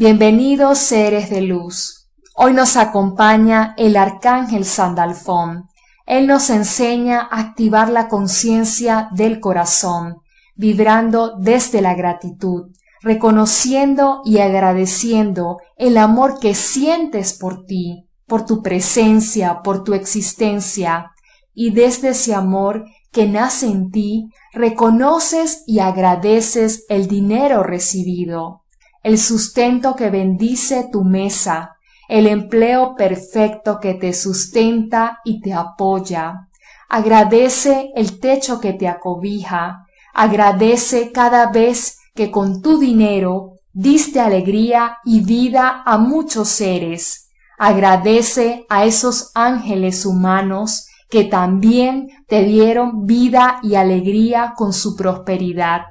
Bienvenidos seres de luz. Hoy nos acompaña el arcángel Sandalfón. Él nos enseña a activar la conciencia del corazón, vibrando desde la gratitud, reconociendo y agradeciendo el amor que sientes por ti, por tu presencia, por tu existencia, y desde ese amor que nace en ti, reconoces y agradeces el dinero recibido, el sustento que bendice tu mesa, el empleo perfecto que te sustenta y te apoya. Agradece el techo que te acobija, agradece cada vez que con tu dinero diste alegría y vida a muchos seres. Agradece a esos ángeles humanos que también te dieron vida y alegría con su prosperidad.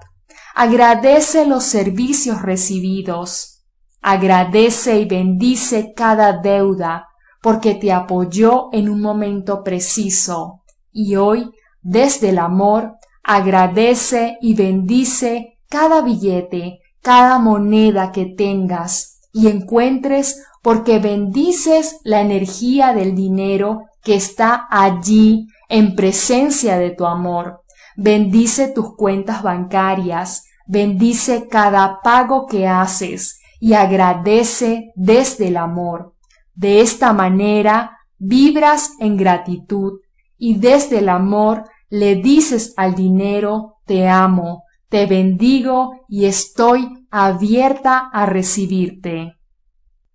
Agradece los servicios recibidos. Agradece y bendice cada deuda porque te apoyó en un momento preciso. Y hoy, desde el amor, agradece y bendice cada billete, cada moneda que tengas y encuentres porque bendices la energía del dinero que está allí en presencia de tu amor. Bendice tus cuentas bancarias, bendice cada pago que haces y agradece desde el amor. De esta manera vibras en gratitud y desde el amor le dices al dinero te amo, te bendigo y estoy abierta a recibirte.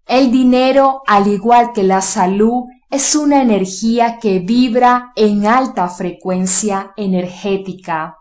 El dinero, al igual que la salud, es una energía que vibra en alta frecuencia energética.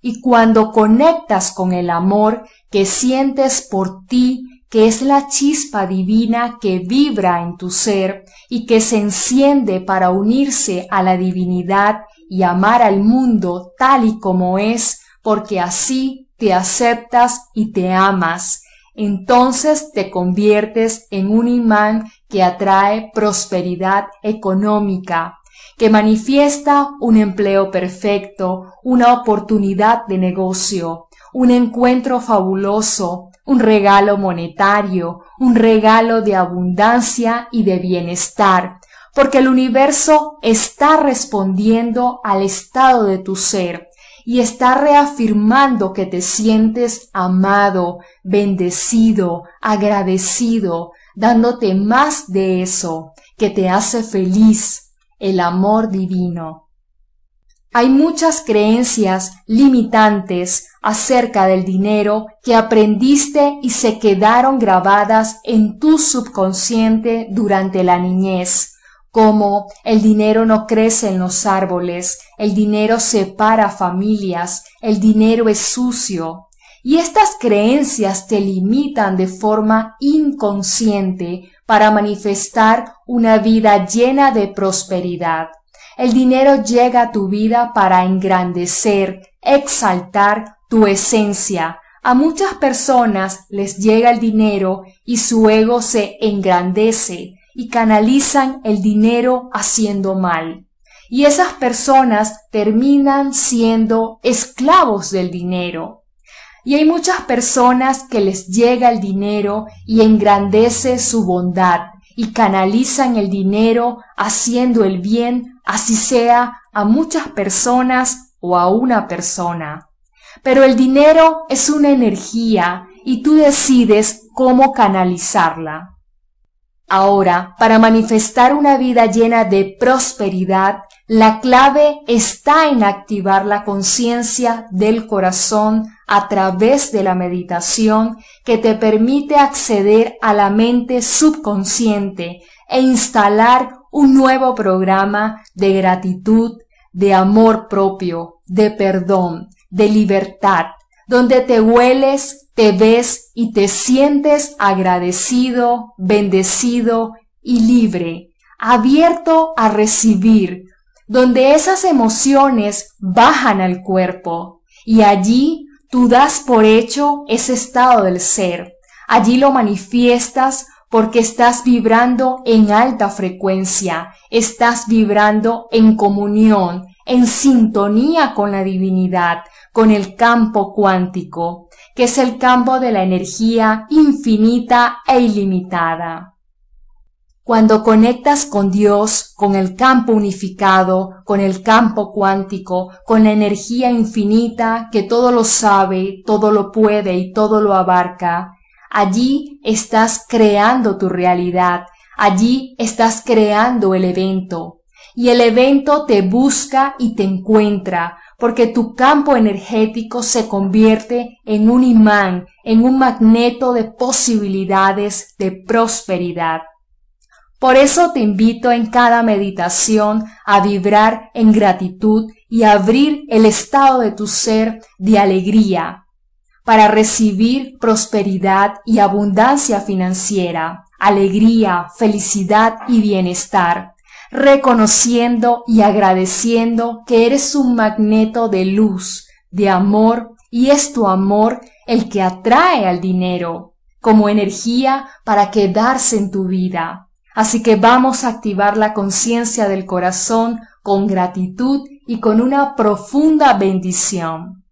Y cuando conectas con el amor que sientes por ti, que es la chispa divina que vibra en tu ser y que se enciende para unirse a la divinidad y amar al mundo tal y como es, porque así te aceptas y te amas, entonces te conviertes en un imán que atrae prosperidad económica, que manifiesta un empleo perfecto, una oportunidad de negocio, un encuentro fabuloso, un regalo monetario, un regalo de abundancia y de bienestar, porque el universo está respondiendo al estado de tu ser y está reafirmando que te sientes amado, bendecido, agradecido, dándote más de eso que te hace feliz, el amor divino. Hay muchas creencias limitantes acerca del dinero que aprendiste y se quedaron grabadas en tu subconsciente durante la niñez, como el dinero no crece en los árboles, el dinero separa familias, el dinero es sucio, y estas creencias te limitan de forma inconsciente para manifestar una vida llena de prosperidad. El dinero llega a tu vida para engrandecer, exaltar tu esencia. A muchas personas les llega el dinero y su ego se engrandece y canalizan el dinero haciendo mal. Y esas personas terminan siendo esclavos del dinero. Y hay muchas personas que les llega el dinero y engrandece su bondad y canalizan el dinero haciendo el bien, así sea a muchas personas o a una persona. Pero el dinero es una energía y tú decides cómo canalizarla. Ahora, para manifestar una vida llena de prosperidad, la clave está en activar la conciencia del corazón a través de la meditación que te permite acceder a la mente subconsciente e instalar un nuevo programa de gratitud, de amor propio, de perdón, de libertad, donde te hueles, te ves y te sientes agradecido, bendecido y libre, abierto a recibir, donde esas emociones bajan al cuerpo y allí Tú das por hecho ese estado del ser. Allí lo manifiestas porque estás vibrando en alta frecuencia, estás vibrando en comunión, en sintonía con la divinidad, con el campo cuántico, que es el campo de la energía infinita e ilimitada. Cuando conectas con Dios, con el campo unificado, con el campo cuántico, con la energía infinita que todo lo sabe, todo lo puede y todo lo abarca, allí estás creando tu realidad, allí estás creando el evento. Y el evento te busca y te encuentra, porque tu campo energético se convierte en un imán, en un magneto de posibilidades de prosperidad. Por eso te invito en cada meditación a vibrar en gratitud y abrir el estado de tu ser de alegría para recibir prosperidad y abundancia financiera, alegría, felicidad y bienestar, reconociendo y agradeciendo que eres un magneto de luz, de amor, y es tu amor el que atrae al dinero como energía para quedarse en tu vida. Así que vamos a activar la conciencia del corazón con gratitud y con una profunda bendición.